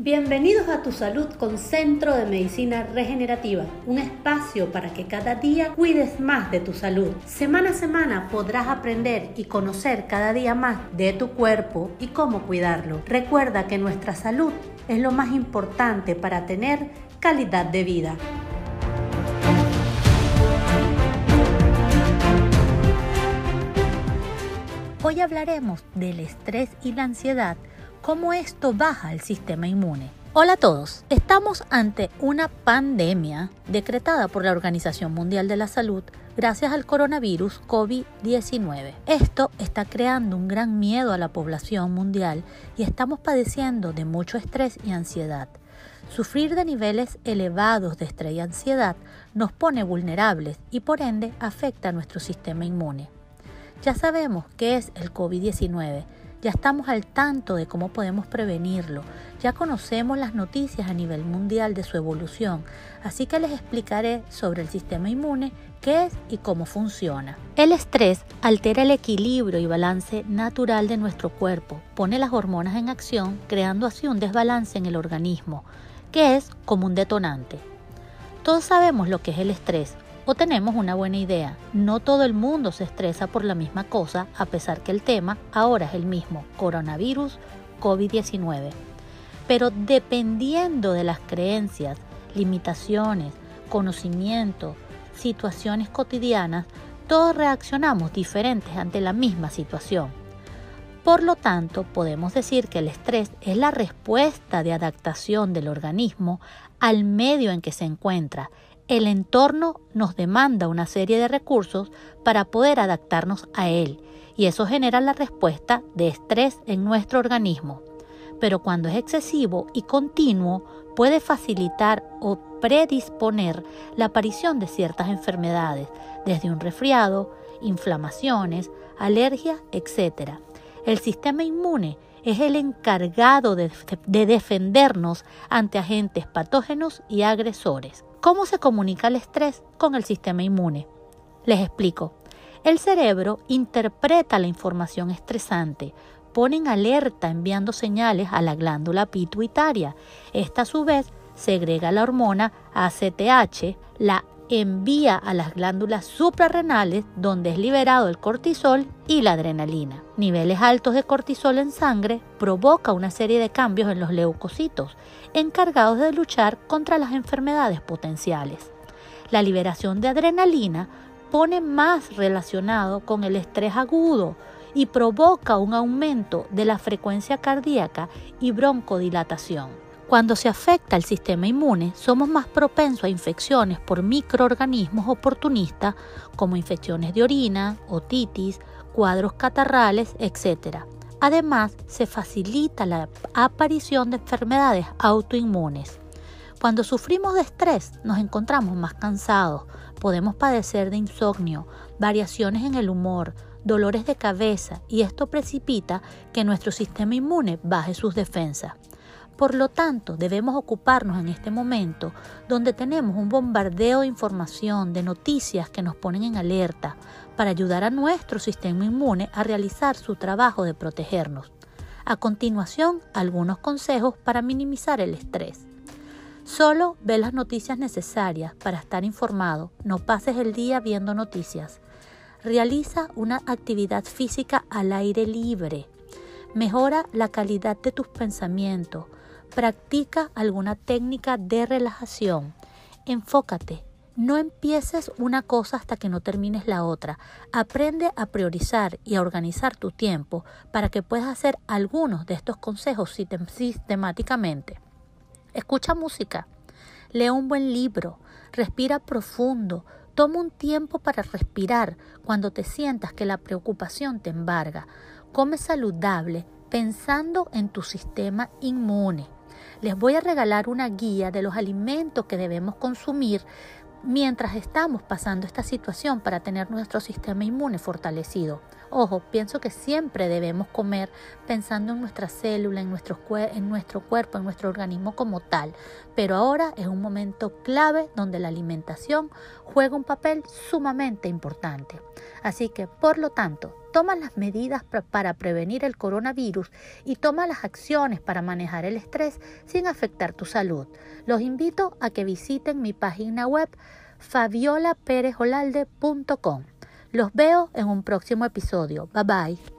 Bienvenidos a Tu Salud con Centro de Medicina Regenerativa, un espacio para que cada día cuides más de tu salud. Semana a semana podrás aprender y conocer cada día más de tu cuerpo y cómo cuidarlo. Recuerda que nuestra salud es lo más importante para tener calidad de vida. Hoy hablaremos del estrés y la ansiedad cómo esto baja el sistema inmune. Hola a todos, estamos ante una pandemia decretada por la Organización Mundial de la Salud gracias al coronavirus COVID-19. Esto está creando un gran miedo a la población mundial y estamos padeciendo de mucho estrés y ansiedad. Sufrir de niveles elevados de estrés y ansiedad nos pone vulnerables y por ende afecta a nuestro sistema inmune. Ya sabemos qué es el COVID-19 ya estamos al tanto de cómo podemos prevenirlo, ya conocemos las noticias a nivel mundial de su evolución, así que les explicaré sobre el sistema inmune, qué es y cómo funciona. El estrés altera el equilibrio y balance natural de nuestro cuerpo, pone las hormonas en acción, creando así un desbalance en el organismo, que es como un detonante. Todos sabemos lo que es el estrés, o tenemos una buena idea. No todo el mundo se estresa por la misma cosa, a pesar que el tema ahora es el mismo, coronavirus COVID-19. Pero dependiendo de las creencias, limitaciones, conocimiento, situaciones cotidianas, todos reaccionamos diferentes ante la misma situación. Por lo tanto, podemos decir que el estrés es la respuesta de adaptación del organismo al medio en que se encuentra el entorno nos demanda una serie de recursos para poder adaptarnos a él y eso genera la respuesta de estrés en nuestro organismo. Pero cuando es excesivo y continuo puede facilitar o predisponer la aparición de ciertas enfermedades, desde un resfriado, inflamaciones, alergias, etc. El sistema inmune es el encargado de, de defendernos ante agentes patógenos y agresores. ¿Cómo se comunica el estrés con el sistema inmune? Les explico. El cerebro interpreta la información estresante, pone en alerta enviando señales a la glándula pituitaria. Esta a su vez segrega la hormona ACTH, la envía a las glándulas suprarrenales donde es liberado el cortisol y la adrenalina. Niveles altos de cortisol en sangre provoca una serie de cambios en los leucocitos, encargados de luchar contra las enfermedades potenciales. La liberación de adrenalina pone más relacionado con el estrés agudo y provoca un aumento de la frecuencia cardíaca y broncodilatación. Cuando se afecta el sistema inmune, somos más propensos a infecciones por microorganismos oportunistas como infecciones de orina, otitis, cuadros catarrales, etc. Además, se facilita la aparición de enfermedades autoinmunes. Cuando sufrimos de estrés, nos encontramos más cansados, podemos padecer de insomnio, variaciones en el humor, dolores de cabeza y esto precipita que nuestro sistema inmune baje sus defensas. Por lo tanto, debemos ocuparnos en este momento donde tenemos un bombardeo de información, de noticias que nos ponen en alerta para ayudar a nuestro sistema inmune a realizar su trabajo de protegernos. A continuación, algunos consejos para minimizar el estrés. Solo ve las noticias necesarias para estar informado. No pases el día viendo noticias. Realiza una actividad física al aire libre. Mejora la calidad de tus pensamientos. Practica alguna técnica de relajación. Enfócate. No empieces una cosa hasta que no termines la otra. Aprende a priorizar y a organizar tu tiempo para que puedas hacer algunos de estos consejos sistemáticamente. Escucha música. Lee un buen libro. Respira profundo. Toma un tiempo para respirar cuando te sientas que la preocupación te embarga. Come saludable pensando en tu sistema inmune les voy a regalar una guía de los alimentos que debemos consumir mientras estamos pasando esta situación para tener nuestro sistema inmune fortalecido. Ojo, pienso que siempre debemos comer pensando en nuestra célula, en nuestro, en nuestro cuerpo, en nuestro organismo como tal. Pero ahora es un momento clave donde la alimentación juega un papel sumamente importante. Así que, por lo tanto, toma las medidas para prevenir el coronavirus y toma las acciones para manejar el estrés sin afectar tu salud. Los invito a que visiten mi página web fabiolaperejolalde.com. Los veo en un próximo episodio. Bye bye.